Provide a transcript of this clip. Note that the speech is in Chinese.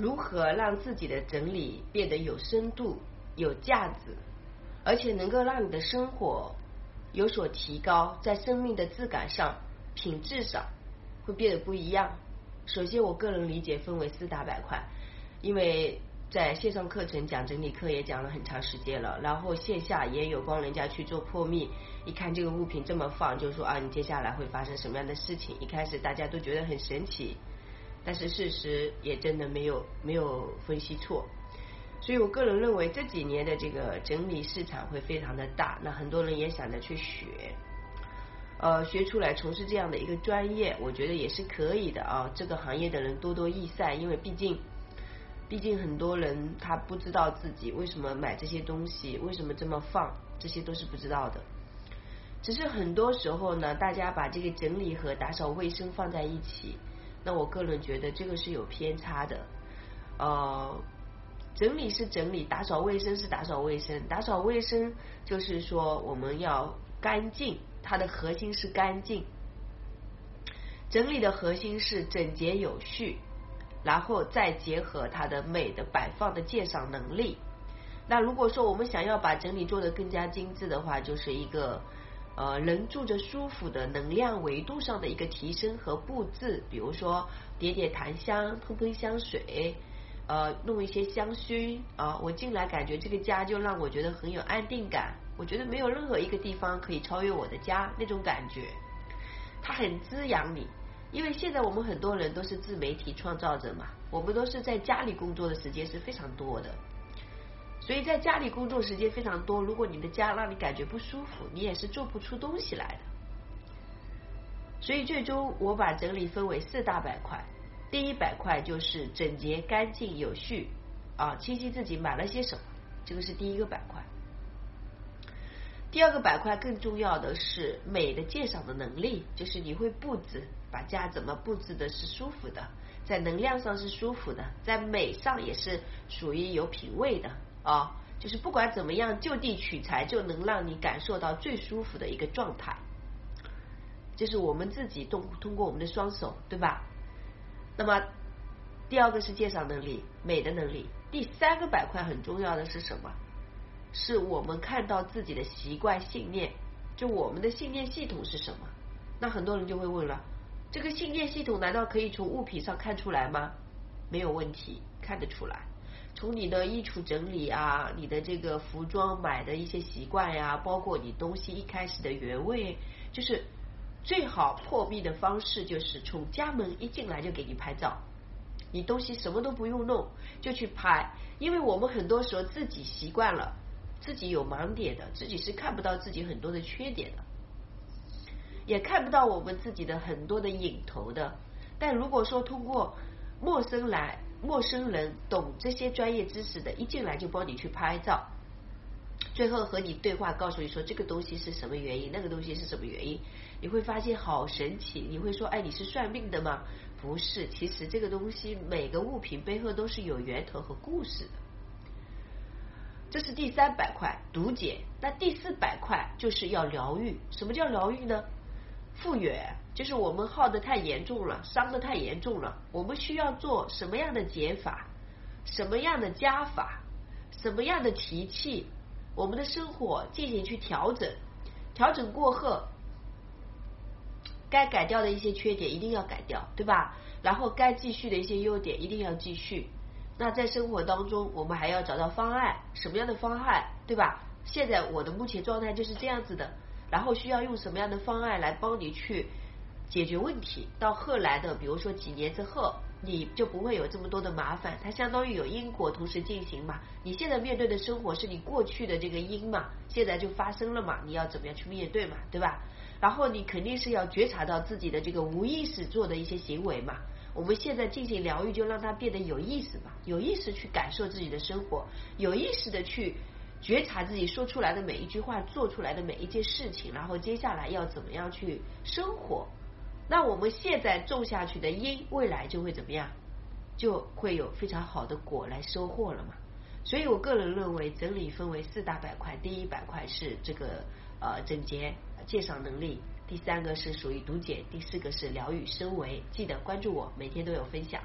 如何让自己的整理变得有深度、有价值，而且能够让你的生活有所提高，在生命的质感上、品质上会变得不一样。首先，我个人理解分为四大板块，因为在线上课程讲整理课也讲了很长时间了，然后线下也有帮人家去做破密，一看这个物品这么放，就说啊，你接下来会发生什么样的事情？一开始大家都觉得很神奇。但是事实也真的没有没有分析错，所以我个人认为这几年的这个整理市场会非常的大，那很多人也想着去学，呃，学出来从事这样的一个专业，我觉得也是可以的啊。这个行业的人多多益善，因为毕竟毕竟很多人他不知道自己为什么买这些东西，为什么这么放，这些都是不知道的。只是很多时候呢，大家把这个整理和打扫卫生放在一起。那我个人觉得这个是有偏差的，呃，整理是整理，打扫卫生是打扫卫生，打扫卫生就是说我们要干净，它的核心是干净，整理的核心是整洁有序，然后再结合它的美的摆放的鉴赏能力。那如果说我们想要把整理做得更加精致的话，就是一个。呃，人住着舒服的能量维度上的一个提升和布置，比如说点点檀香、喷喷香水，呃，弄一些香薰啊，我进来感觉这个家就让我觉得很有安定感。我觉得没有任何一个地方可以超越我的家那种感觉，它很滋养你。因为现在我们很多人都是自媒体创造者嘛，我们都是在家里工作的时间是非常多的。所以在家里工作时间非常多，如果你的家让你感觉不舒服，你也是做不出东西来的。所以最终我把整理分为四大板块，第一板块就是整洁、干净、有序啊，清晰自己买了些什么，这个是第一个板块。第二个板块更重要的是美的鉴赏的能力，就是你会布置，把家怎么布置的是舒服的，在能量上是舒服的，在美上也是属于有品位的。啊，就是不管怎么样就地取材，就能让你感受到最舒服的一个状态。就是我们自己通通过我们的双手，对吧？那么第二个是鉴赏能力，美的能力。第三个板块很重要的是什么？是我们看到自己的习惯信念，就我们的信念系统是什么？那很多人就会问了，这个信念系统难道可以从物品上看出来吗？没有问题，看得出来。从你的衣橱整理啊，你的这个服装买的一些习惯呀，包括你东西一开始的原味，就是最好破壁的方式，就是从家门一进来就给你拍照，你东西什么都不用弄就去拍，因为我们很多时候自己习惯了，自己有盲点的，自己是看不到自己很多的缺点的，也看不到我们自己的很多的影头的，但如果说通过陌生来。陌生人懂这些专业知识的，一进来就帮你去拍照，最后和你对话，告诉你说这个东西是什么原因，那个东西是什么原因，你会发现好神奇。你会说，哎，你是算命的吗？不是，其实这个东西每个物品背后都是有源头和故事的。这是第三板块读解，那第四板块就是要疗愈。什么叫疗愈呢？复原。就是我们耗的太严重了，伤的太严重了。我们需要做什么样的减法，什么样的加法，什么样的提气，我们的生活进行去调整。调整过后，该改掉的一些缺点一定要改掉，对吧？然后该继续的一些优点一定要继续。那在生活当中，我们还要找到方案，什么样的方案，对吧？现在我的目前状态就是这样子的，然后需要用什么样的方案来帮你去。解决问题到后来的，比如说几年之后，你就不会有这么多的麻烦。它相当于有因果同时进行嘛。你现在面对的生活是你过去的这个因嘛，现在就发生了嘛，你要怎么样去面对嘛，对吧？然后你肯定是要觉察到自己的这个无意识做的一些行为嘛。我们现在进行疗愈，就让它变得有意识嘛，有意识去感受自己的生活，有意识的去觉察自己说出来的每一句话，做出来的每一件事情，然后接下来要怎么样去生活。那我们现在种下去的因，未来就会怎么样？就会有非常好的果来收获了嘛。所以我个人认为，整理分为四大板块。第一板块是这个呃整洁介绍能力，第三个是属于读解，第四个是疗愈升维。记得关注我，每天都有分享。